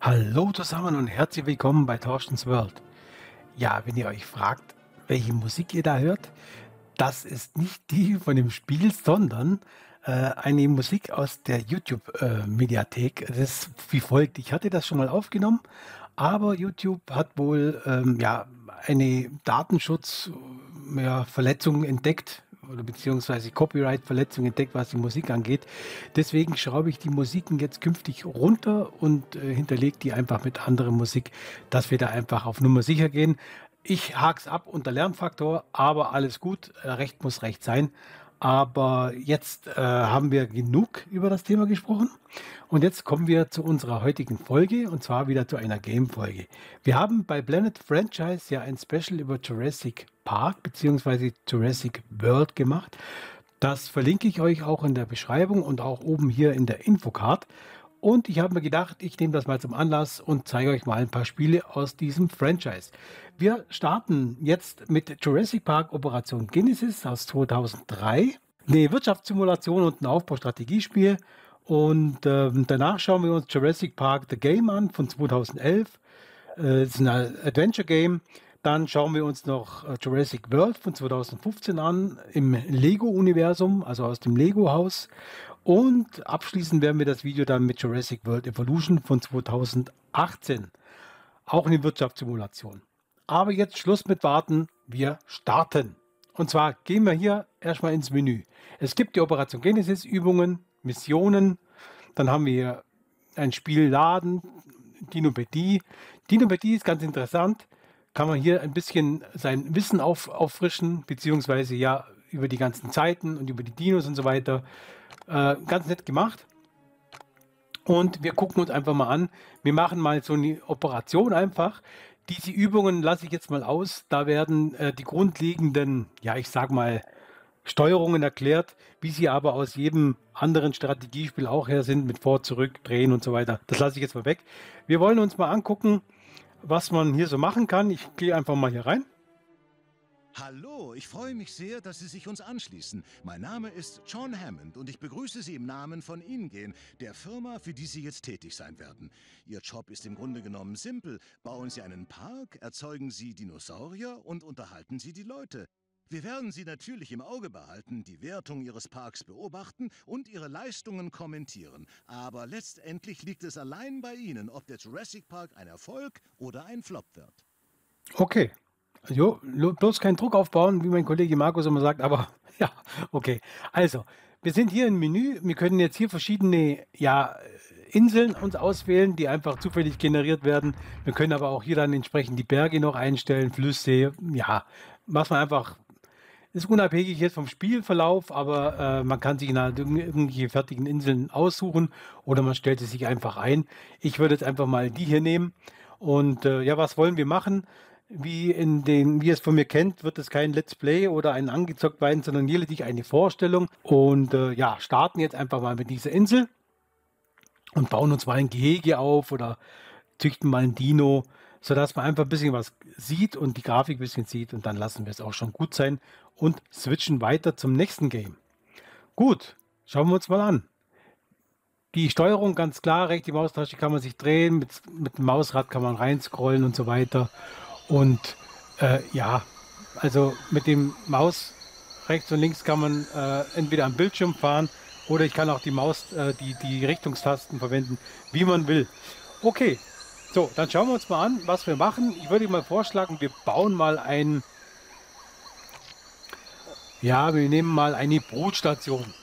Hallo zusammen und herzlich willkommen bei Torstens World. Ja, wenn ihr euch fragt, welche Musik ihr da hört, das ist nicht die von dem Spiel, sondern äh, eine Musik aus der YouTube-Mediathek. das ist wie folgt. Ich hatte das schon mal aufgenommen, aber YouTube hat wohl ähm, ja, eine Datenschutzverletzung ja, entdeckt oder beziehungsweise Copyright-Verletzung entdeckt, was die Musik angeht. Deswegen schraube ich die Musiken jetzt künftig runter und äh, hinterlege die einfach mit anderer Musik, dass wir da einfach auf Nummer sicher gehen. Ich hake es ab unter Lernfaktor, aber alles gut. Äh, recht muss recht sein. Aber jetzt äh, haben wir genug über das Thema gesprochen. Und jetzt kommen wir zu unserer heutigen Folge und zwar wieder zu einer Game-Folge. Wir haben bei Planet Franchise ja ein Special über Jurassic Park bzw. Jurassic World gemacht. Das verlinke ich euch auch in der Beschreibung und auch oben hier in der Infocard. Und ich habe mir gedacht, ich nehme das mal zum Anlass und zeige euch mal ein paar Spiele aus diesem Franchise. Wir starten jetzt mit Jurassic Park Operation Genesis aus 2003. Eine Wirtschaftssimulation und ein Aufbaustrategiespiel. Und äh, danach schauen wir uns Jurassic Park The Game an von 2011. Äh, das ist ein Adventure Game. Dann schauen wir uns noch äh, Jurassic World von 2015 an im Lego-Universum, also aus dem Lego-Haus. Und abschließend werden wir das Video dann mit Jurassic World Evolution von 2018. Auch eine Wirtschaftssimulation. Aber jetzt Schluss mit Warten, wir starten. Und zwar gehen wir hier erstmal ins Menü. Es gibt die Operation Genesis Übungen, Missionen. Dann haben wir hier ein Spiel laden, Dinopädie. Dinopädie ist ganz interessant. Kann man hier ein bisschen sein Wissen auf, auffrischen, beziehungsweise ja über die ganzen Zeiten und über die Dinos und so weiter. Äh, ganz nett gemacht. Und wir gucken uns einfach mal an. Wir machen mal so eine Operation einfach. Diese Übungen lasse ich jetzt mal aus. Da werden äh, die grundlegenden, ja, ich sag mal, Steuerungen erklärt, wie sie aber aus jedem anderen Strategiespiel auch her sind, mit vor, zurück, drehen und so weiter. Das lasse ich jetzt mal weg. Wir wollen uns mal angucken, was man hier so machen kann. Ich gehe einfach mal hier rein. Hallo, ich freue mich sehr, dass Sie sich uns anschließen. Mein Name ist John Hammond und ich begrüße Sie im Namen von InGen, der Firma, für die Sie jetzt tätig sein werden. Ihr Job ist im Grunde genommen simpel. Bauen Sie einen Park, erzeugen Sie Dinosaurier und unterhalten Sie die Leute. Wir werden Sie natürlich im Auge behalten, die Wertung Ihres Parks beobachten und Ihre Leistungen kommentieren. Aber letztendlich liegt es allein bei Ihnen, ob der Jurassic Park ein Erfolg oder ein Flop wird. Okay, Jo, bloß keinen Druck aufbauen, wie mein Kollege Markus immer sagt, aber ja, okay. Also, wir sind hier im Menü. Wir können jetzt hier verschiedene ja, Inseln uns auswählen, die einfach zufällig generiert werden. Wir können aber auch hier dann entsprechend die Berge noch einstellen, Flüsse, ja, was man einfach ist unabhängig jetzt vom Spielverlauf, aber äh, man kann sich halt irgendwelche fertigen Inseln aussuchen oder man stellt es sich einfach ein. Ich würde jetzt einfach mal die hier nehmen. Und äh, ja, was wollen wir machen? Wie in den, wie ihr es von mir kennt, wird es kein Let's Play oder ein angezockt werden, sondern lediglich eine Vorstellung. Und äh, ja, starten jetzt einfach mal mit dieser Insel und bauen uns mal ein Gehege auf oder züchten mal ein Dino, sodass man einfach ein bisschen was sieht und die Grafik ein bisschen sieht und dann lassen wir es auch schon gut sein und switchen weiter zum nächsten Game. Gut, schauen wir uns mal an. Die Steuerung ganz klar, rechte Maustasche kann man sich drehen, mit, mit dem Mausrad kann man reinscrollen und so weiter. Und äh, ja, also mit dem Maus rechts und links kann man äh, entweder am Bildschirm fahren oder ich kann auch die Maus, äh, die, die Richtungstasten verwenden, wie man will. Okay, so, dann schauen wir uns mal an, was wir machen. Ich würde mal vorschlagen, wir bauen mal ein, ja, wir nehmen mal eine Brutstation.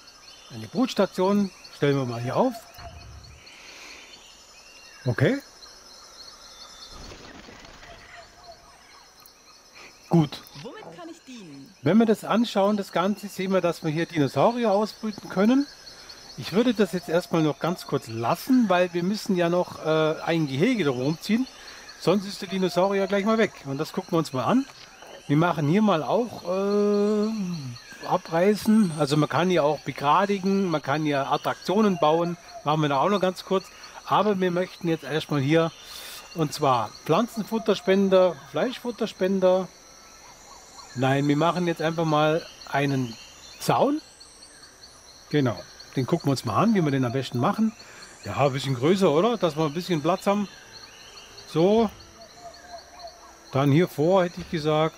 Eine Brutstation stellen wir mal hier auf. Okay, Gut. Womit kann ich dienen? Wenn wir das anschauen, das Ganze, sehen wir, dass wir hier Dinosaurier ausbrüten können. Ich würde das jetzt erstmal noch ganz kurz lassen, weil wir müssen ja noch äh, ein Gehege darum ziehen. Sonst ist der Dinosaurier gleich mal weg. Und das gucken wir uns mal an. Wir machen hier mal auch äh, abreißen. Also man kann hier auch begradigen, man kann hier Attraktionen bauen. Machen wir da auch noch ganz kurz. Aber wir möchten jetzt erstmal hier, und zwar Pflanzenfutterspender, Fleischfutterspender, Nein, wir machen jetzt einfach mal einen Zaun. Genau, den gucken wir uns mal an, wie wir den am besten machen. Ja, ein bisschen größer, oder? Dass wir ein bisschen Platz haben. So. Dann hier vor, hätte ich gesagt.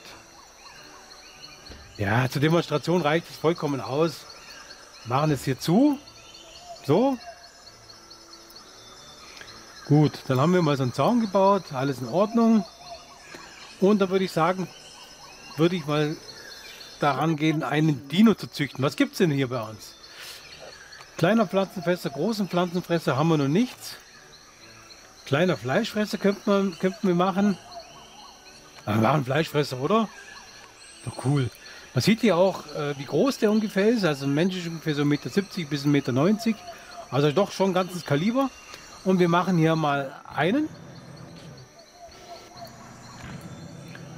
Ja, zur Demonstration reicht es vollkommen aus. Machen es hier zu. So. Gut, dann haben wir mal so einen Zaun gebaut. Alles in Ordnung. Und dann würde ich sagen, würde ich mal daran gehen, einen Dino zu züchten. Was gibt es denn hier bei uns? Kleiner Pflanzenfresser, großen Pflanzenfresser haben wir noch nichts. Kleiner Fleischfresser könnten wir, könnten wir machen. Wir machen Fleischfresser, oder? Doch cool. Man sieht hier auch, äh, wie groß der ungefähr ist. Also ein Mensch ist ungefähr so 1,70 Meter bis 1,90 Meter. Also doch schon ein ganzes Kaliber. Und wir machen hier mal einen.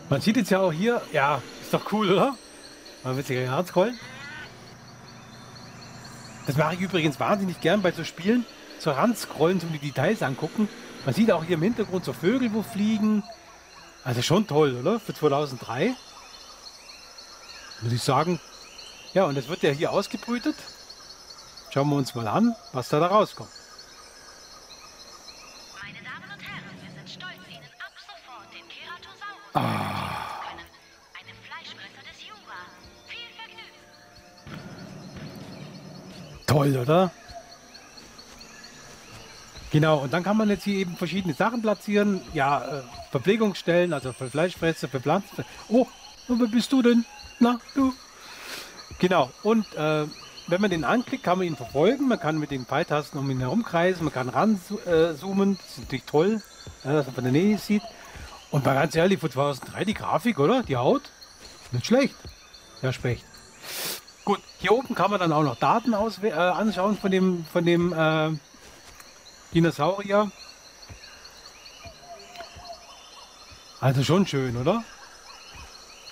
Man sieht jetzt ja auch hier, ja, ist doch cool, oder? Man wird sich ein Herz rollen. Das mache ich übrigens wahnsinnig gern bei so Spielen. So ranscrollen, so die Details angucken. Man sieht auch hier im Hintergrund so Vögel, wo fliegen. Also schon toll, oder? Für 2003. Muss ich sagen. Ja, und es wird ja hier ausgebrütet. Schauen wir uns mal an, was da, da rauskommt. Toll, oder? Genau, und dann kann man jetzt hier eben verschiedene Sachen platzieren. Ja, äh, Verpflegungsstellen, also für Fleischfresser, für Pflanzen. Oh, wer bist du denn? Na, du. Genau, und äh, wenn man den anklickt, kann man ihn verfolgen. Man kann mit den Pfeiltasten um ihn herumkreisen, man kann ranzoomen. das ist natürlich toll, ja, dass man von der Nähe sieht. Und mal ganz ehrlich, von 2003 die Grafik, oder? Die Haut, nicht schlecht. Ja, Specht. Gut, hier oben kann man dann auch noch Daten äh, anschauen von dem, von dem äh, Dinosaurier. Also schon schön, oder?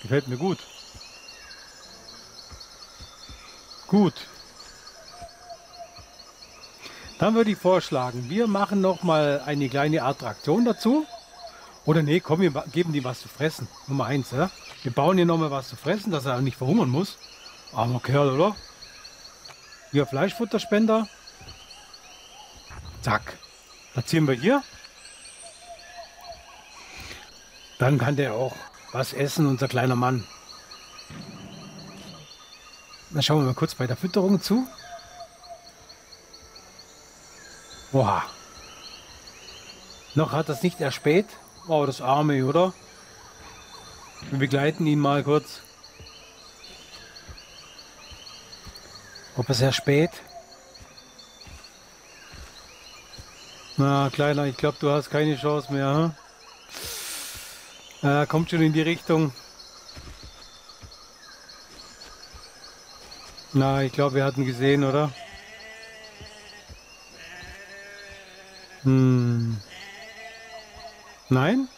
Gefällt mir gut. Gut. Dann würde ich vorschlagen, wir machen noch mal eine kleine Attraktion dazu. Oder nee, komm, wir geben die was zu fressen. Nummer eins, ja? Wir bauen hier noch mal was zu fressen, dass er nicht verhungern muss. Armer Kerl, oder? Hier Fleischfutterspender. Zack. Platzieren wir hier. Dann kann der auch was essen, unser kleiner Mann. Dann schauen wir mal kurz bei der Fütterung zu. Boah. Noch hat das nicht erspäht. Oh, das Arme, oder? Wir begleiten ihn mal kurz. Ob es erspät? Na, Kleiner, ich glaube, du hast keine Chance mehr. Hm? Äh, kommt schon in die Richtung. Na, ich glaube, wir hatten gesehen, oder? Hm. Nein?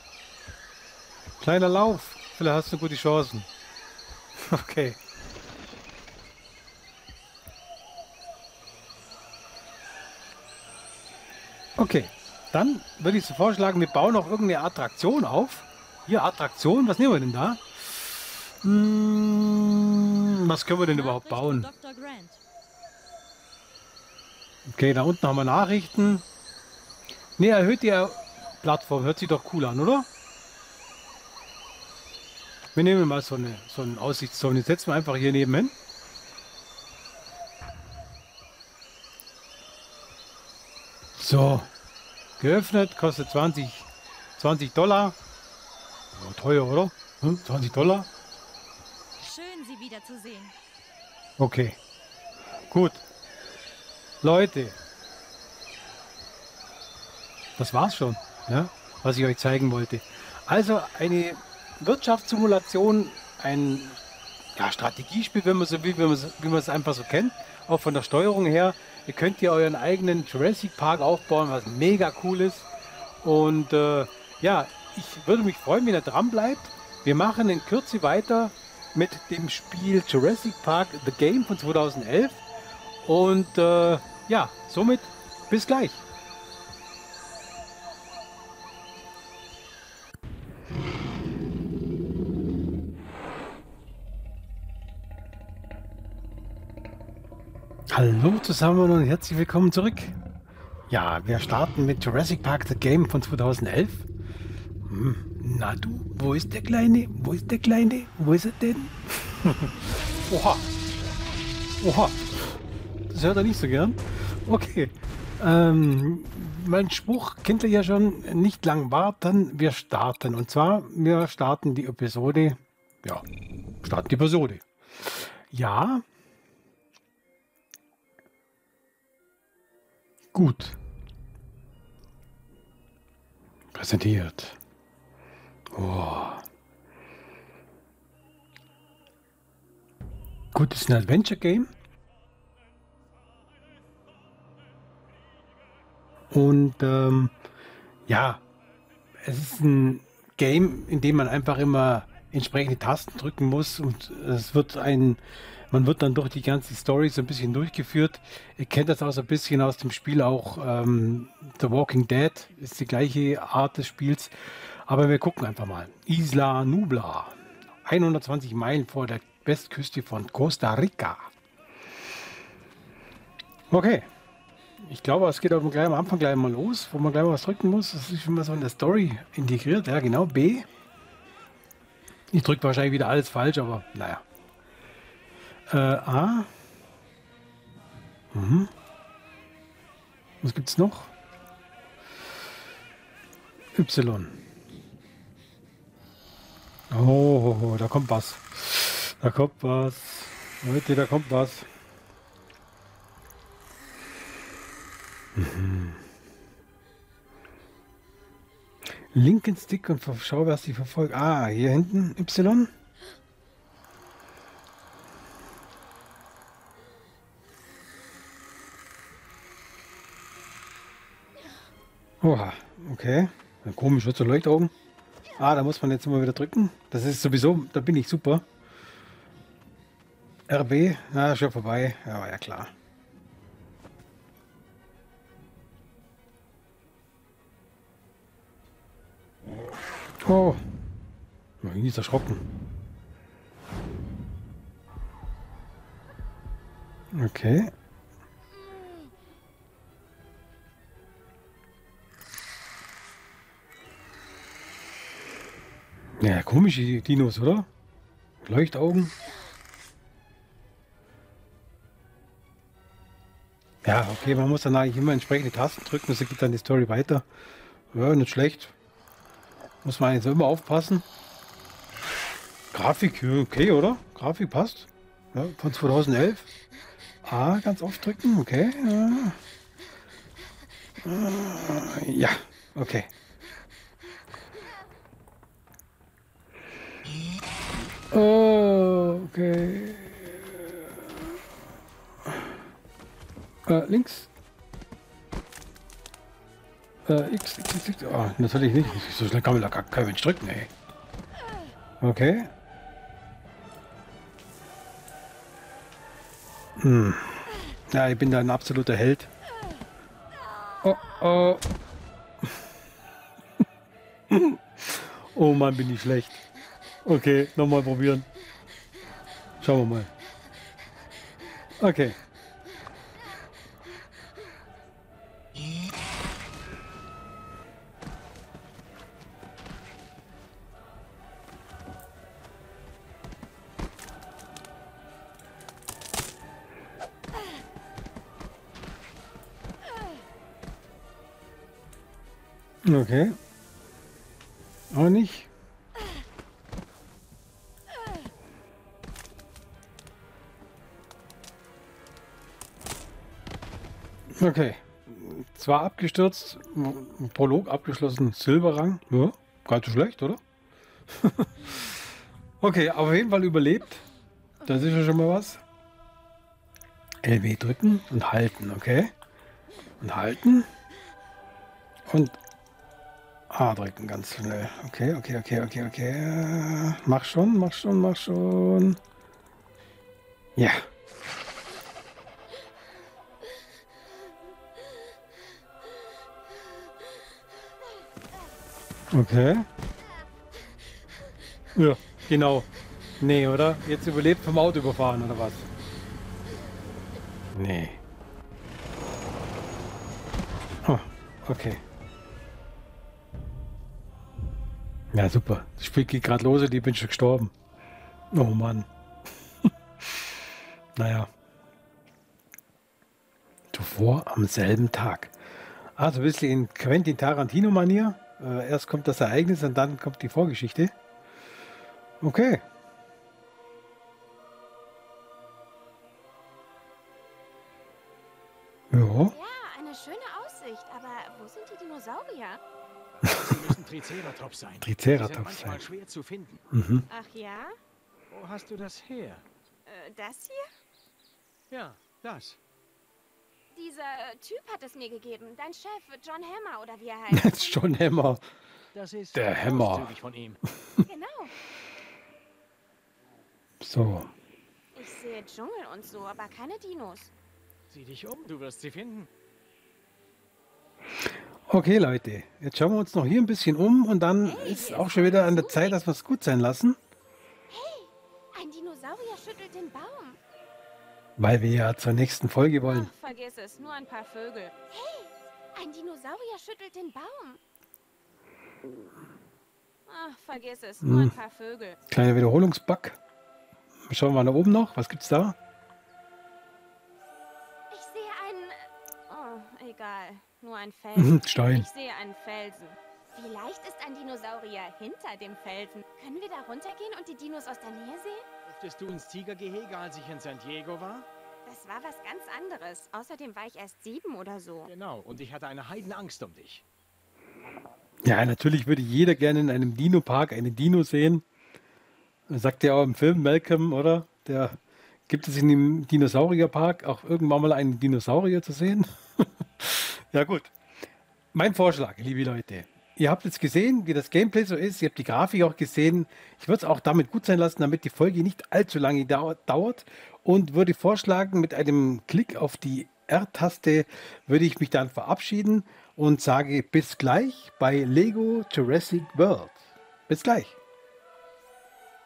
Kleiner Lauf. Vielleicht hast du gute Chancen. Okay. Okay, dann würde ich so vorschlagen, wir bauen noch irgendeine Attraktion auf. Hier, Attraktion, was nehmen wir denn da? Hm, was können wir denn überhaupt bauen? Okay, da unten haben wir Nachrichten. Ne, erhöht die Plattform, hört sich doch cool an, oder? Wir nehmen mal so eine, so eine Aussichtszone, setzen wir einfach hier nebenan. So, geöffnet, kostet 20, 20 Dollar. Oh, teuer, oder? Hm? 20 Dollar? Schön, Sie wiederzusehen. Okay, gut. Leute, das war's schon, ja, was ich euch zeigen wollte. Also eine Wirtschaftssimulation, ein ja, Strategiespiel, wenn man so will, wie man es einfach so kennt, auch von der Steuerung her. Ihr könnt hier euren eigenen Jurassic Park aufbauen, was mega cool ist. Und äh, ja, ich würde mich freuen, wenn ihr dran bleibt. Wir machen in Kürze weiter mit dem Spiel Jurassic Park The Game von 2011. Und äh, ja, somit bis gleich. Hallo zusammen und herzlich willkommen zurück. Ja, wir starten mit Jurassic Park The Game von 2011. Hm. Na du, wo ist der Kleine? Wo ist der Kleine? Wo ist er denn? Oha. Oha. Das hört er nicht so gern. Okay. Ähm, mein Spruch kennt ihr ja schon. Nicht lang warten, wir starten. Und zwar, wir starten die Episode. Ja, starten die Episode. Ja. Gut. Präsentiert. Oh. Gut, ist ein Adventure Game. Und ähm, ja, es ist ein Game, in dem man einfach immer entsprechende Tasten drücken muss und es wird ein, man wird dann durch die ganze Story so ein bisschen durchgeführt. Ihr kennt das auch so ein bisschen aus dem Spiel auch ähm, The Walking Dead, ist die gleiche Art des Spiels. Aber wir gucken einfach mal. Isla Nubla, 120 Meilen vor der Westküste von Costa Rica. Okay, ich glaube, es geht aber gleich am Anfang gleich mal los, wo man gleich mal was drücken muss. Das ist mal so in der Story integriert. Ja, genau, B. Ich drücke wahrscheinlich wieder alles falsch, aber naja. Äh, A. Mhm. Was gibt's noch? Y. Oh, da kommt was. Da kommt was. Leute, da kommt was. Mhm. Linken Stick und schau, was die verfolgt. Ah, hier hinten Y. Oha, okay. Komisch, wird so Leuchtaugen. Ah, da muss man jetzt immer wieder drücken. Das ist sowieso, da bin ich super. RB, na, schon vorbei. Ja, ja klar. Oh. Irgendwie ist erschrocken. Okay. Ja, komische Dinos, oder? Leuchtaugen. Ja, okay, man muss dann eigentlich immer entsprechende Tasten drücken, so geht dann die Story weiter. Ja, nicht schlecht. Muss man jetzt immer aufpassen. Grafik, okay, oder? Grafik passt. Ja, von 2011. A, ganz oft drücken, okay. Ja, okay. Oh, okay. Äh, links. Äh, X, X, X, X. Oh, natürlich nicht. So schnell kann man da kein Mensch drücken, ey. Okay. Hm. Ja, ich bin da ein absoluter Held. Oh, oh. oh Mann, bin ich schlecht. Okay, nochmal probieren. Schauen wir mal. Okay. Okay. Auch nicht. Okay. Zwar abgestürzt, Prolog abgeschlossen, Silberrang. Ja, gar nicht schlecht, oder? okay, auf jeden Fall überlebt. Das ist ja schon mal was. LB drücken und halten, okay? Und halten. Und A drücken ganz schnell. Okay, okay, okay, okay, okay. Mach schon, mach schon, mach schon. Ja. Okay. Ja, genau. Nee, oder? Jetzt überlebt vom Auto überfahren, oder was? Nee. Oh, okay. Ja, super. Das Spiel geht gerade los und ich bin schon gestorben. Oh Mann. naja. Zuvor am selben Tag. Also ein bisschen in Quentin Tarantino-Manier. Äh, erst kommt das Ereignis und dann kommt die Vorgeschichte. Okay. Ja. Ja, eine schöne Aussicht, aber wo sind die Dinosaurier? Sie müssen Triceratops sein. Triceratops Die sind manchmal sein. schwer zu finden. Mhm. Ach ja? Wo hast du das her? Äh, das hier? Ja, das. Dieser Typ hat es mir gegeben. Dein Chef, John Hammer oder wie er heißt. Das ist schon Hammer. Das ist Der Hammer. von ihm. genau. So. Ich sehe Dschungel und so, aber keine Dinos. Sieh dich um, du wirst sie finden. Okay, Leute. Jetzt schauen wir uns noch hier ein bisschen um und dann Hey, ist auch schon wieder an der Zeit, dass wir es gut sein lassen. Ein Dinosaurier schüttelt den Baum. Weil wir ja zur nächsten Folge wollen. Ach, vergiss es, nur ein paar Vögel. Hey, ein Dinosaurier schüttelt den Baum. Ach, vergiss es, nur ein paar Vögel. Kleiner Wiederholungsbug. Schauen wir mal nach oben noch. Was gibt's da? Ich sehe einen. Oh, egal. Nur ein Felsen. Stein. Ich sehe einen Felsen. Vielleicht ist ein Dinosaurier hinter dem Felsen. Können wir da runtergehen und die Dinos aus der Nähe sehen? Durftest du ins Tigergehege, als ich in San Diego war? Das war was ganz anderes. Außerdem war ich erst sieben oder so. Genau, und ich hatte eine Heidenangst um dich. Ja, natürlich würde jeder gerne in einem Dino-Park einen Dino sehen. Das sagt ja auch im Film Malcolm, oder? Der gibt es in dem Dinosaurierpark auch irgendwann mal einen Dinosaurier zu sehen? ja, gut. Mein Vorschlag, liebe Leute. Ihr habt jetzt gesehen, wie das Gameplay so ist. Ihr habt die Grafik auch gesehen. Ich würde es auch damit gut sein lassen, damit die Folge nicht allzu lange dau dauert. Und würde vorschlagen, mit einem Klick auf die R-Taste würde ich mich dann verabschieden und sage bis gleich bei Lego Jurassic World. Bis gleich.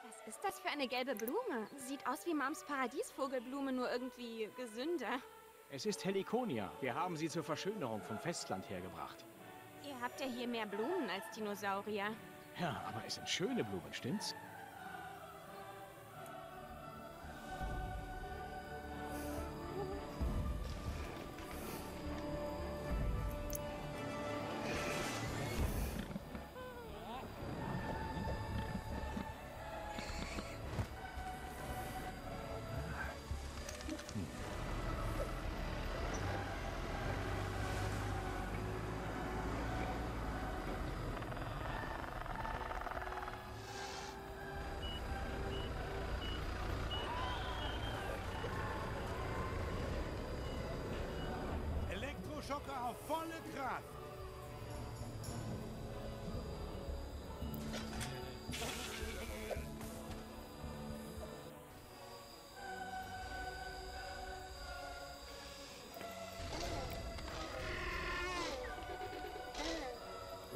Was ist das für eine gelbe Blume? Sieht aus wie Mams Paradiesvogelblume, nur irgendwie gesünder. Es ist Heliconia. Wir haben sie zur Verschönerung vom Festland hergebracht. Ihr habt ja hier mehr Blumen als Dinosaurier. Ja, aber es sind schöne Blumen, stimmt's?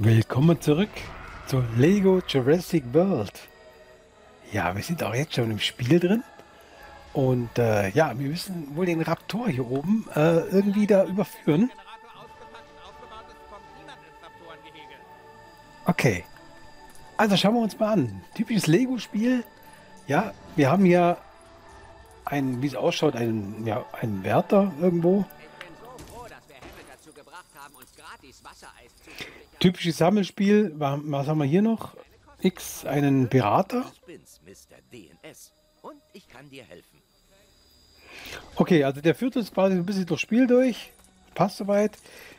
Willkommen zurück zu Lego Jurassic World. Ja, wir sind auch jetzt schon im Spiel drin. Und äh, ja, wir müssen wohl den Raptor hier oben äh, irgendwie da überführen. Okay. Also schauen wir uns mal an. Typisches Lego-Spiel. Ja, wir haben hier einen, wie es ausschaut, einen, ja, einen Wärter irgendwo. Ich bin so froh, dass wir Hammond dazu gebracht haben, uns gratis Wassereis zu sichern. Typisches Sammelspiel. Wa- Was haben wir hier noch? X, einen Berater. Okay, also der führt uns quasi ein bisschen durchs Spiel durch. Passt soweit.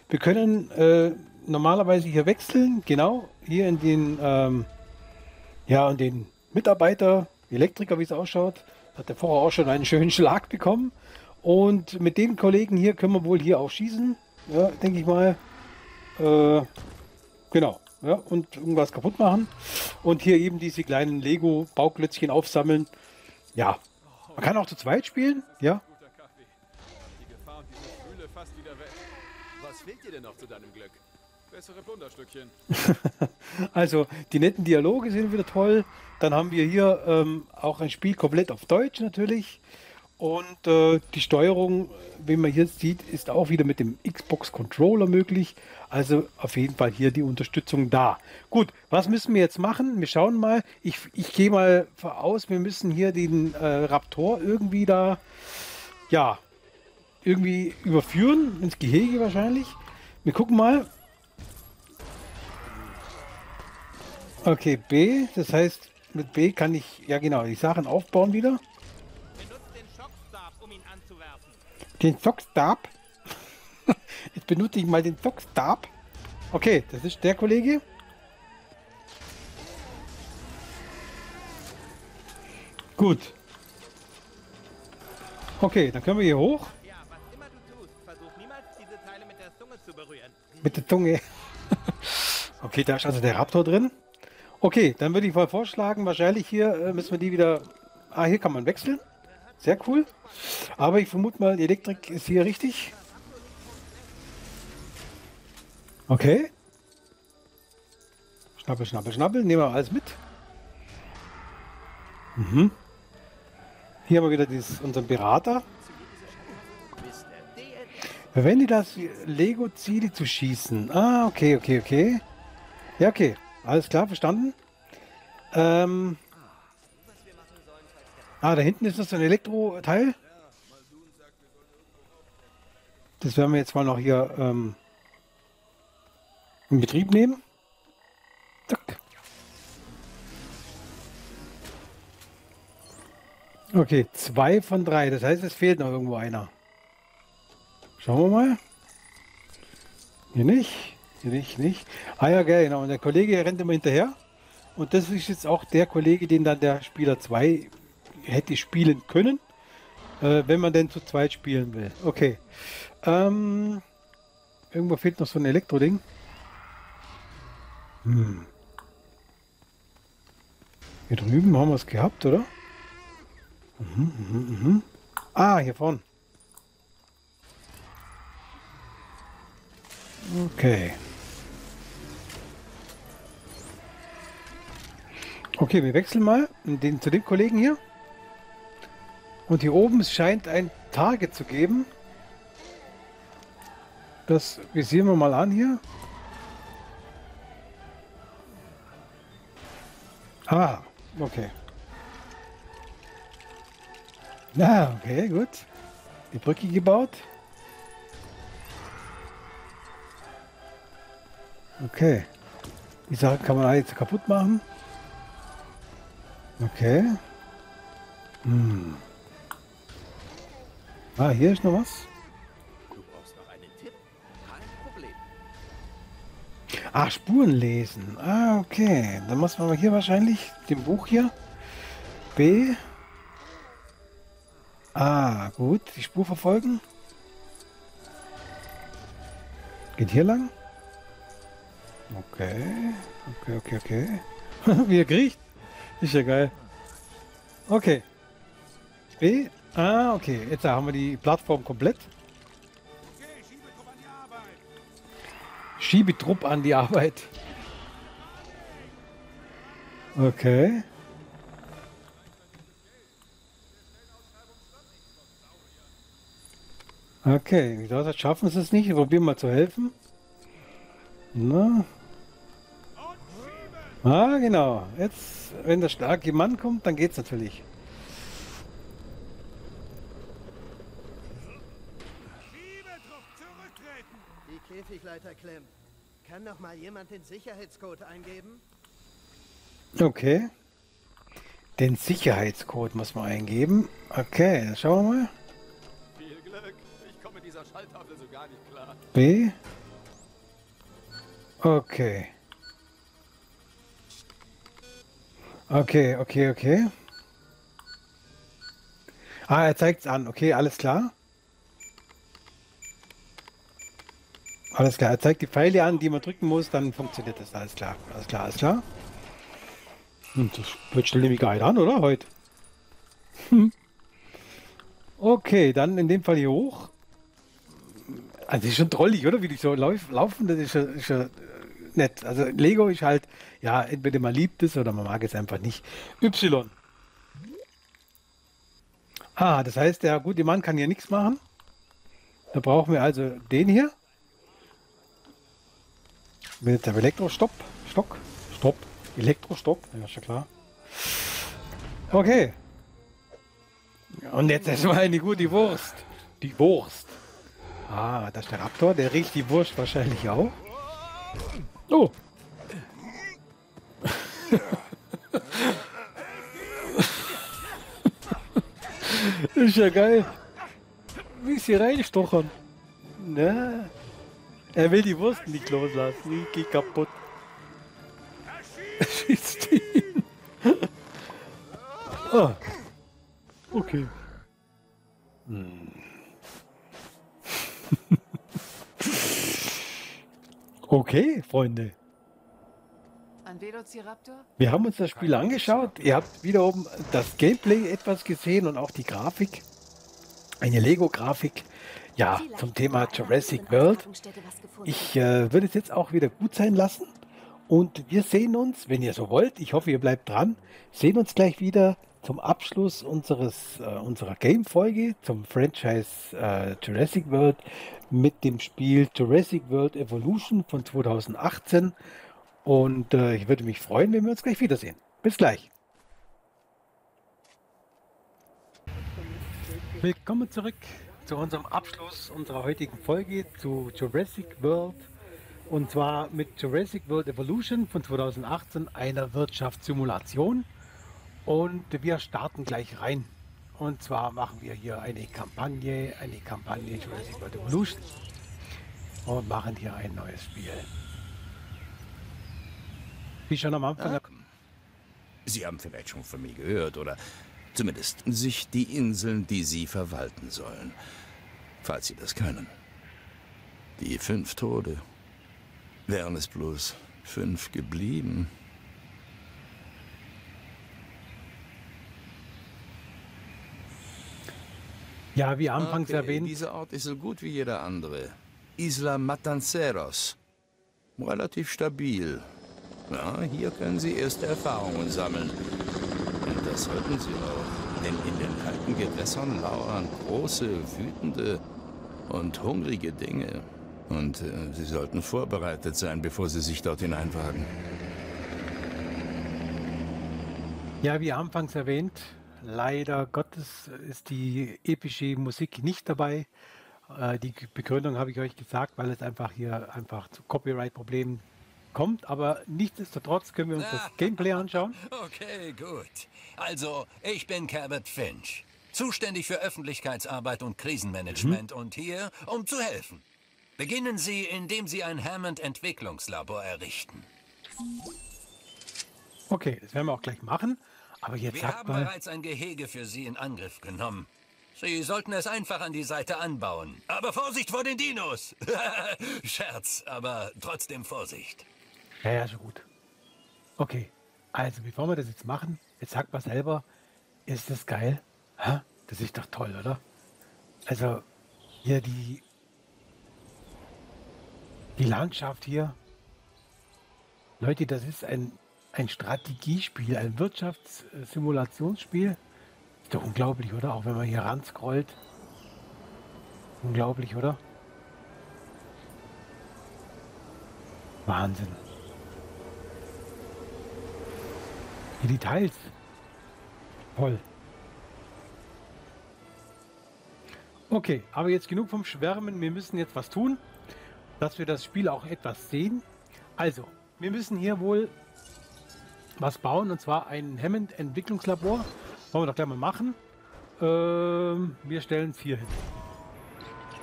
Wir können äh, normalerweise hier wechseln. Genau, hier in den, ähm, ja, in den Mitarbeiter, Elektriker, wie es ausschaut. Hat der vorher auch schon einen schönen Schlag bekommen. Und mit den Kollegen hier können wir wohl hier auch schießen. Ja, denke ich mal. Äh, genau. Ja, und irgendwas kaputt machen. Und hier eben diese kleinen Lego-Bauklötzchen aufsammeln. Ja, man kann auch zu zweit spielen. Ja. Also die netten Dialoge sind wieder toll. Dann haben wir hier ähm, auch ein Spiel komplett auf Deutsch natürlich. Und äh, die Steuerung, wie man hier sieht, ist auch wieder mit dem Xbox Controller möglich. Also auf jeden Fall hier die Unterstützung da. Gut, was müssen wir jetzt machen? Wir schauen mal. Ich, ich gehe mal voraus, wir müssen hier den äh, Raptor irgendwie da, ja, irgendwie überführen. Ins Gehege wahrscheinlich. Wir gucken mal. Okay, B. Das heißt, mit B kann ich, ja genau, die Sachen aufbauen wieder. Den Zockstab. Jetzt benutze ich mal den Zockstab. Okay, das ist der Kollege. Gut. Okay, dann können wir hier hoch. Ja, was immer du tust, versuch niemals diese Teile mit der Zunge zu berühren. Mit der Zunge. okay, da ist also der Raptor drin. Okay, dann würde ich mal vorschlagen, wahrscheinlich hier äh, müssen wir die wieder... Ah, hier kann man wechseln. Sehr cool. Aber ich vermute mal, die Elektrik ist hier richtig. Okay. Schnappel, schnappel, schnappel. Nehmen wir alles mit. Mhm. Hier haben wir wieder dieses, unseren Berater. Verwende das Lego-Ziele zu schießen. Ah, okay, okay, okay. Ja, okay. Alles klar, verstanden. Ähm. Ah, da hinten ist so ein Elektro-Teil. Das werden wir jetzt mal noch hier ähm, in Betrieb nehmen. Zack. Okay, zwei von drei. Das heißt, es fehlt noch irgendwo einer. Schauen wir mal. Hier nicht. Hier nicht, nicht. Ah ja, genau. Und der Kollege rennt immer hinterher. Und das ist jetzt auch der Kollege, den dann der Spieler 2 hätte spielen können. Äh, wenn man denn zu zweit spielen will. Okay. Ähm, irgendwo fehlt noch so ein Elektro-Ding. Hm. Hier drüben haben wir es gehabt, oder? Mhm, mhm, mhm. Ah, hier vorne. Okay. Okay, wir wechseln mal den, zu dem Kollegen hier. Und hier oben scheint ein Target zu geben. Das visieren wir mal an hier. Ah, okay. Na, okay, gut. Die Brücke gebaut. Okay. Die Sache kann man jetzt kaputt machen. Okay. Hm. Ah, hier ist noch was. Du brauchst noch einen Tipp? Kein Problem. Ah, Spuren lesen. Ah, okay. Dann muss man hier wahrscheinlich dem Buch hier. B. Ah, gut. Die Spur verfolgen. Geht hier lang? Okay. Okay, okay, okay. Wie er kriecht. Ist ja geil. Okay. B. Ah, okay. Jetzt haben wir die Plattform komplett. Schiebetrupp an die Arbeit. Okay. Okay, das schaffen sie es nicht. Probieren mal zu helfen. Na. Ah, genau. Jetzt, wenn der starke Mann kommt, dann geht's natürlich. Käfigleiter klemmt. Kann noch mal jemand den Sicherheitscode eingeben? Okay. Den Sicherheitscode muss man eingeben. Okay, dann schauen wir mal. Viel Glück. Ich komme mit dieser Schalltafel so gar nicht klar. B. Okay. Okay, okay, okay. Ah, er zeigt es an. Okay, alles klar. Alles klar, er zeigt die Pfeile an, die man drücken muss, dann funktioniert das. Alles klar, alles klar, alles klar. Hm, das wird schnell nämlich geil an, oder? Heute. Hm. Okay, dann in dem Fall hier hoch. Also ist schon drollig, oder? Wie die so lauf, laufen, das ist ja, ist ja äh, nett. Also Lego ist halt, ja, entweder man liebt es oder man mag es einfach nicht. Y. Ah, das heißt, der gute Mann kann hier nichts machen. Da brauchen wir also den hier. Mit dem Elektrostopp. Stock. Stopp. Elektrostopp. Ja, ist schon klar. Okay. Und jetzt erstmal eine gute Wurst. Die Wurst. Ah, das ist der Raptor. Der riecht die Wurst wahrscheinlich auch. Oh. ist ja geil. Wie sie reinstochern. Na. Er will die Wurst nicht loslassen. Ich geh kaputt. Schießt ihn. ah. Okay. Hm. okay, Freunde. Wir haben uns das Spiel angeschaut. Ihr habt wieder oben das Gameplay etwas gesehen und auch die Grafik. Eine Lego-Grafik. Ja, zum Thema Jurassic World. Ich äh, würde es jetzt auch wieder gut sein lassen. Und wir sehen uns, wenn ihr so wollt, ich hoffe, ihr bleibt dran, sehen uns gleich wieder zum Abschluss unseres, äh, unserer Game-Folge zum Franchise äh, Jurassic World mit dem Spiel Jurassic World Evolution von 2018. Und äh, ich würde mich freuen, wenn wir uns gleich wiedersehen. Bis gleich. Willkommen zurück zu unserem Abschluss unserer heutigen Folge zu Jurassic World. Und zwar mit Jurassic World Evolution von 2018, einer Wirtschaftssimulation. Und wir starten gleich rein. Und zwar machen wir hier eine Kampagne, eine Kampagne Jurassic World Evolution. Und machen hier ein neues Spiel. Wie schon am Anfang. Ah, Sie haben vielleicht schon von mir gehört oder zumindest sich die Inseln, die Sie verwalten sollen. Falls Sie das können. Die fünf Tode. Wären es bloß fünf geblieben. Ja, wie anfangs okay, erwähnt. Dieser Ort ist so gut wie jeder andere. Isla Matanceros. Relativ stabil. Ja, hier können Sie erste Erfahrungen sammeln. Und das sollten Sie auch. Denn in den kalten Gewässern lauern große, wütende und hungrige Dinge. Und äh, Sie sollten vorbereitet sein, bevor Sie sich dort hineinwagen. Ja, wie anfangs erwähnt, leider Gottes ist die epische Musik nicht dabei. Äh, die Begründung habe ich euch gesagt, weil es einfach hier einfach zu Copyright-Problemen kommt. Aber nichtsdestotrotz können wir uns das Gameplay anschauen. Okay, gut. Also, ich bin Cabot Finch. Zuständig für Öffentlichkeitsarbeit und Krisenmanagement und hier, um zu helfen. Beginnen Sie, indem Sie ein Hammond-Entwicklungslabor errichten. Okay, das werden wir auch gleich machen. Aber jetzt Wir haben mal, bereits ein Gehege für Sie in Angriff genommen. Sie sollten es einfach an die Seite anbauen. Aber Vorsicht vor den Dinos! Scherz, aber trotzdem Vorsicht. ja, ja, schon gut. Okay, also bevor wir das jetzt machen, jetzt sagt mal selber, ist das geil? Hä? Das ist doch toll, oder? Also hier die die Landschaft hier. Leute, das ist ein, ein Strategiespiel, ein Wirtschaftssimulationsspiel. Ist doch unglaublich, oder? Auch wenn man hier ran scrollt. Unglaublich, oder? Wahnsinn. Die Details. Toll. Okay, aber jetzt genug vom Schwärmen. Wir müssen jetzt was tun, dass wir das Spiel auch etwas sehen. Also, wir müssen hier wohl was bauen und zwar ein Hammond-Entwicklungslabor. Wollen wir doch gleich mal machen. Ähm, wir stellen es hier hin.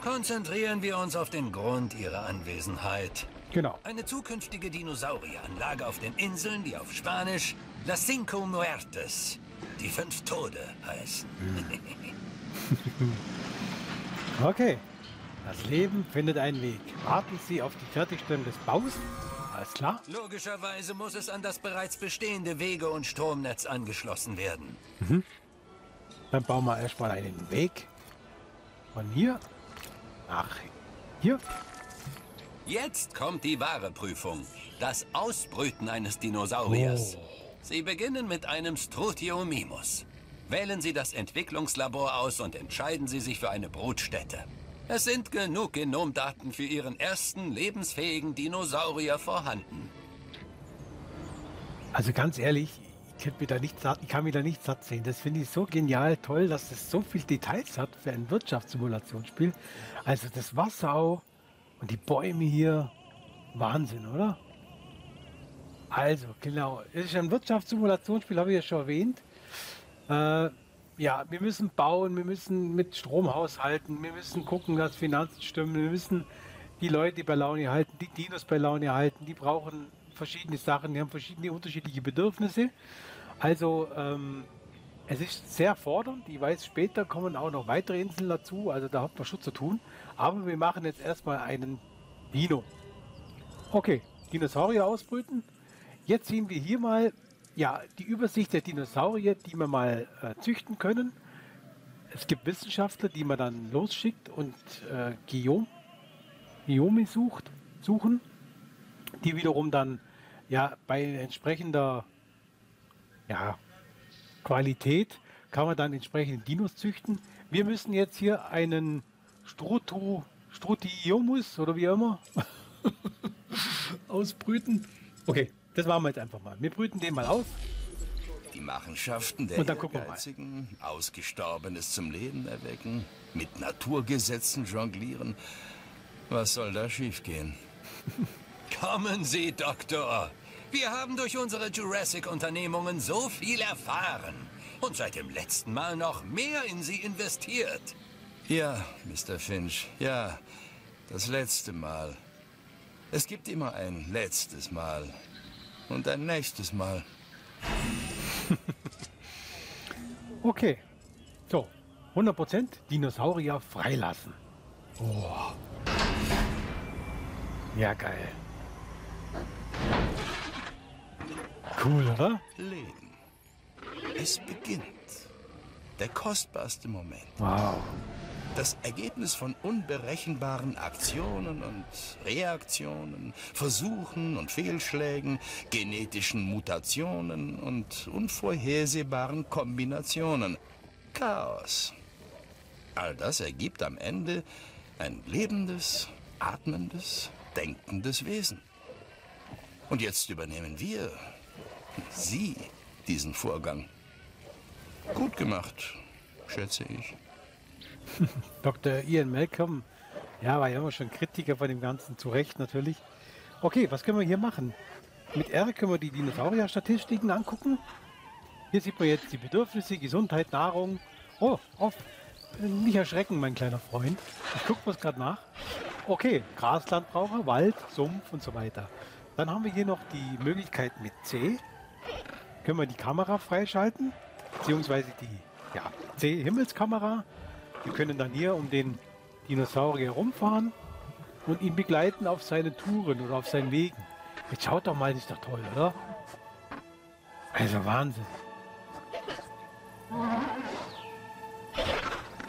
Konzentrieren wir uns auf den Grund Ihrer Anwesenheit. Genau. Eine zukünftige Dinosaurieranlage auf den Inseln, die auf Spanisch Las Cinco Muertes, die fünf Tode heißen. Okay. Das Leben findet einen Weg. Warten Sie auf die Fertigstellung des Baus. Alles klar? Logischerweise muss es an das bereits bestehende Wege- und Stromnetz angeschlossen werden. Mhm. Dann bauen wir erstmal einen Weg. Von hier nach hier. Jetzt kommt die wahre Prüfung. Das Ausbrüten eines Dinosauriers. Oh. Sie beginnen mit einem Strutiomimus. Wählen Sie das Entwicklungslabor aus und entscheiden Sie sich für eine Brutstätte. Es sind genug Genomdaten für Ihren ersten lebensfähigen Dinosaurier vorhanden. Also ganz ehrlich, ich, mir da nicht, ich kann mir da nicht satt sehen. Das finde ich so genial toll, dass es so viel Details hat für ein Wirtschaftssimulationsspiel. Also das Wasser auch und die Bäume hier. Wahnsinn, oder? Also, genau. Es ist ein Wirtschaftssimulationsspiel, habe ich ja schon erwähnt. Äh, ja, wir müssen bauen, wir müssen mit Strom haushalten, wir müssen gucken, dass Finanzen stimmen, wir müssen die Leute bei Laune halten, die Dinos bei Laune halten, die brauchen verschiedene Sachen, die haben verschiedene unterschiedliche Bedürfnisse. Also ähm, es ist sehr fordernd. Ich weiß, später kommen auch noch weitere Inseln dazu, also da hat man schon zu tun. Aber wir machen jetzt erstmal einen Dino. Okay, Dinosaurier ausbrüten. Jetzt sehen wir hier mal ja, die Übersicht der Dinosaurier, die wir mal äh, züchten können. Es gibt Wissenschaftler, die man dann losschickt und äh, Guillaume, Guillaume sucht, suchen, die wiederum dann ja bei entsprechender ja, Qualität kann man dann entsprechende Dinos züchten. Wir müssen jetzt hier einen Strutu, Strutiomus oder wie immer ausbrüten. Okay, das machen wir jetzt einfach mal. Wir brüten den mal aus. Die Machenschaften der. Ehrgeizigen, Ausgestorbenes zum Leben erwecken, mit Naturgesetzen jonglieren. Was soll da schiefgehen? Kommen Sie, Doktor. Wir haben durch unsere Jurassic-Unternehmungen so viel erfahren und seit dem letzten Mal noch mehr in sie investiert. Ja, Mr. Finch, ja, das letzte Mal. Es gibt immer ein letztes Mal und ein nächstes Mal. Okay. So, 100% Dinosaurier freilassen. Oh. Ja, geil. Cool, oder? Leben. Es beginnt. Der kostbarste Moment. Wow. Das Ergebnis von unberechenbaren Aktionen und Reaktionen, Versuchen und Fehlschlägen, genetischen Mutationen und unvorhersehbaren Kombinationen. Chaos. All das ergibt am Ende ein lebendes, atmendes, denkendes Wesen. Und jetzt übernehmen wir, Sie, diesen Vorgang. Gut gemacht, schätze ich. Dr. Ian Malcolm, ja, war ja immer schon Kritiker von dem Ganzen, zu Recht natürlich. Okay, was können wir hier machen? Mit R können wir die Dinosaurier-Statistiken angucken. Hier sieht man jetzt die Bedürfnisse, Gesundheit, Nahrung. Oh, auf. Nicht erschrecken, mein kleiner Freund. Ich gucke was gerade nach. Okay, Graslandbraucher, Wald, Sumpf und so weiter. Dann haben wir hier noch die Möglichkeit mit C. Können wir die Kamera freischalten, beziehungsweise die ja, C-Himmelskamera. Wir können dann hier um den Dinosaurier rumfahren und ihn begleiten auf seinen Touren oder auf seinen Wegen. Jetzt schaut doch mal, das ist doch toll, oder? Also Wahnsinn.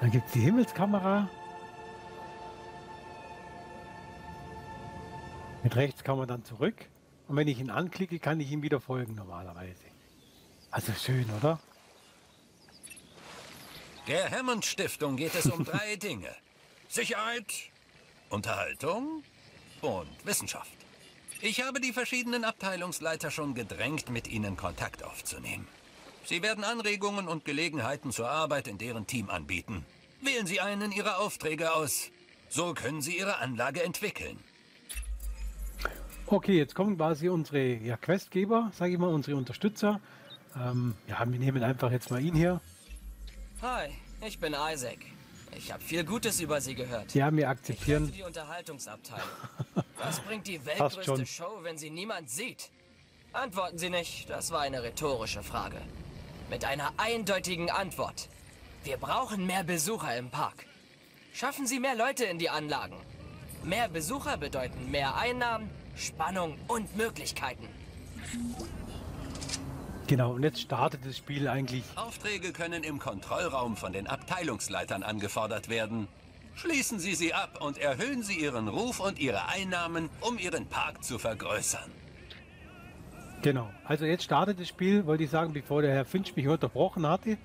Dann gibt es die Himmelskamera. Mit rechts kann man dann zurück. Und wenn ich ihn anklicke, kann ich ihm wieder folgen normalerweise. Also schön, oder? Der Hammond Stiftung geht es um drei Dinge. Sicherheit, Unterhaltung und Wissenschaft. Ich habe die verschiedenen Abteilungsleiter schon gedrängt, mit Ihnen Kontakt aufzunehmen. Sie werden Anregungen und Gelegenheiten zur Arbeit in deren Team anbieten. Wählen Sie einen Ihrer Aufträge aus. So können Sie Ihre Anlage entwickeln. Okay, jetzt kommen quasi unsere ja, Questgeber, sage ich mal, unsere Unterstützer. Ähm, ja, wir nehmen einfach jetzt mal ihn hier. Hi, ich bin Isaac. Ich habe viel Gutes über Sie gehört. Ja, wir Ich akzeptieren. die Unterhaltungsabteilung. Was bringt die weltgrößte Show, wenn sie niemand sieht? Antworten Sie nicht, das war eine rhetorische Frage. Mit einer eindeutigen Antwort. Wir brauchen mehr Besucher im Park. Schaffen Sie mehr Leute in die Anlagen. Mehr Besucher bedeuten mehr Einnahmen, Spannung und Möglichkeiten. Genau, und jetzt startet das Spiel eigentlich. Aufträge können im Kontrollraum von den Abteilungsleitern angefordert werden. Schließen Sie sie ab und erhöhen Sie Ihren Ruf und Ihre Einnahmen, um Ihren Park zu vergrößern. Genau, also jetzt startet das Spiel, wollte ich sagen, bevor der Herr Finch mich unterbrochen hatte.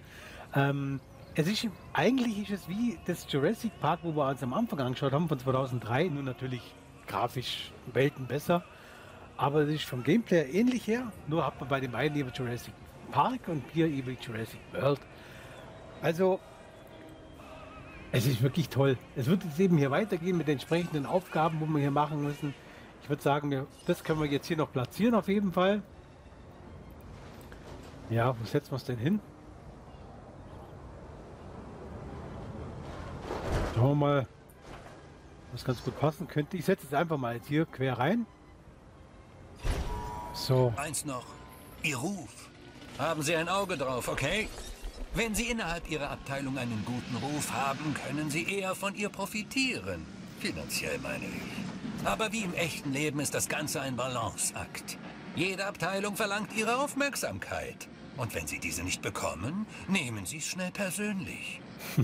Ähm, es ist eigentlich ist es wie das Jurassic Park, wo wir uns am Anfang angeschaut haben, von 2003, nur natürlich grafisch Welten besser. Aber es ist vom Gameplay ähnlich her, nur hat man bei dem einen eben Jurassic Park und hier eben Jurassic World. Also, es ist wirklich toll. Es wird jetzt eben hier weitergehen mit den entsprechenden Aufgaben, wo wir hier machen müssen. Ich würde sagen, das können wir jetzt hier noch platzieren auf jeden Fall. Ja, wo setzen wir es denn hin? Schauen wir mal, was ganz gut passen könnte. Ich setze es einfach mal jetzt hier quer rein. So. Eins noch. Ihr Ruf. Haben Sie ein Auge drauf, okay? Wenn Sie innerhalb Ihrer Abteilung einen guten Ruf haben, können Sie eher von ihr profitieren. Finanziell meine ich. Aber wie im echten Leben ist das Ganze ein Balanceakt. Jede Abteilung verlangt Ihre Aufmerksamkeit. Und wenn Sie diese nicht bekommen, nehmen Sie es schnell persönlich.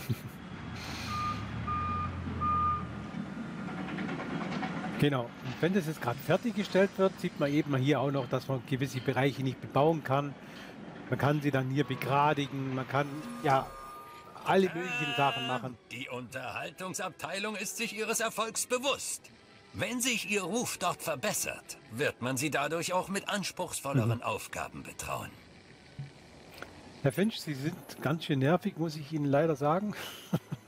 Genau. Und wenn das jetzt gerade fertiggestellt wird, sieht man eben hier auch noch, dass man gewisse Bereiche nicht bebauen kann. Man kann sie dann hier begradigen, man kann ja alle möglichen Sachen machen. Die Unterhaltungsabteilung ist sich ihres Erfolgs bewusst. Wenn sich ihr Ruf dort verbessert, wird man sie dadurch auch mit anspruchsvolleren mhm. Aufgaben betrauen. Herr Finch, Sie sind ganz schön nervig, muss ich Ihnen leider sagen.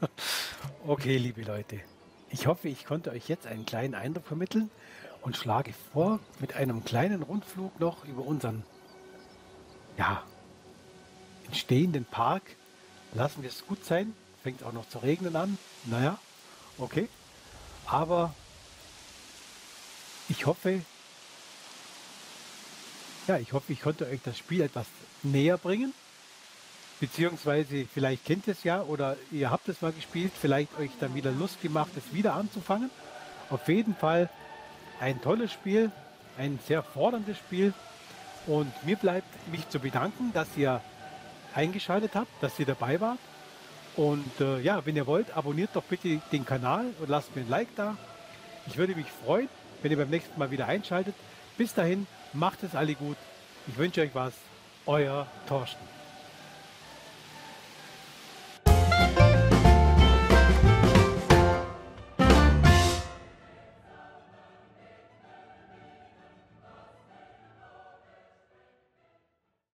okay, liebe Leute. Ich hoffe, ich konnte euch jetzt einen kleinen Eindruck vermitteln und schlage vor, mit einem kleinen Rundflug noch über unseren ja, entstehenden Park. Lassen wir es gut sein. Fängt auch noch zu regnen an. Naja, okay. Aber ich hoffe, ja, ich hoffe, ich konnte euch das Spiel etwas näher bringen. Beziehungsweise vielleicht kennt ihr es ja oder ihr habt es mal gespielt, vielleicht euch dann wieder Lust gemacht, es wieder anzufangen. Auf jeden Fall ein tolles Spiel, ein sehr forderndes Spiel. Und mir bleibt mich zu bedanken, dass ihr eingeschaltet habt, dass ihr dabei wart. Und äh, ja, wenn ihr wollt, abonniert doch bitte den Kanal und lasst mir ein Like da. Ich würde mich freuen, wenn ihr beim nächsten Mal wieder einschaltet. Bis dahin, macht es alle gut. Ich wünsche euch was. Euer Torsten.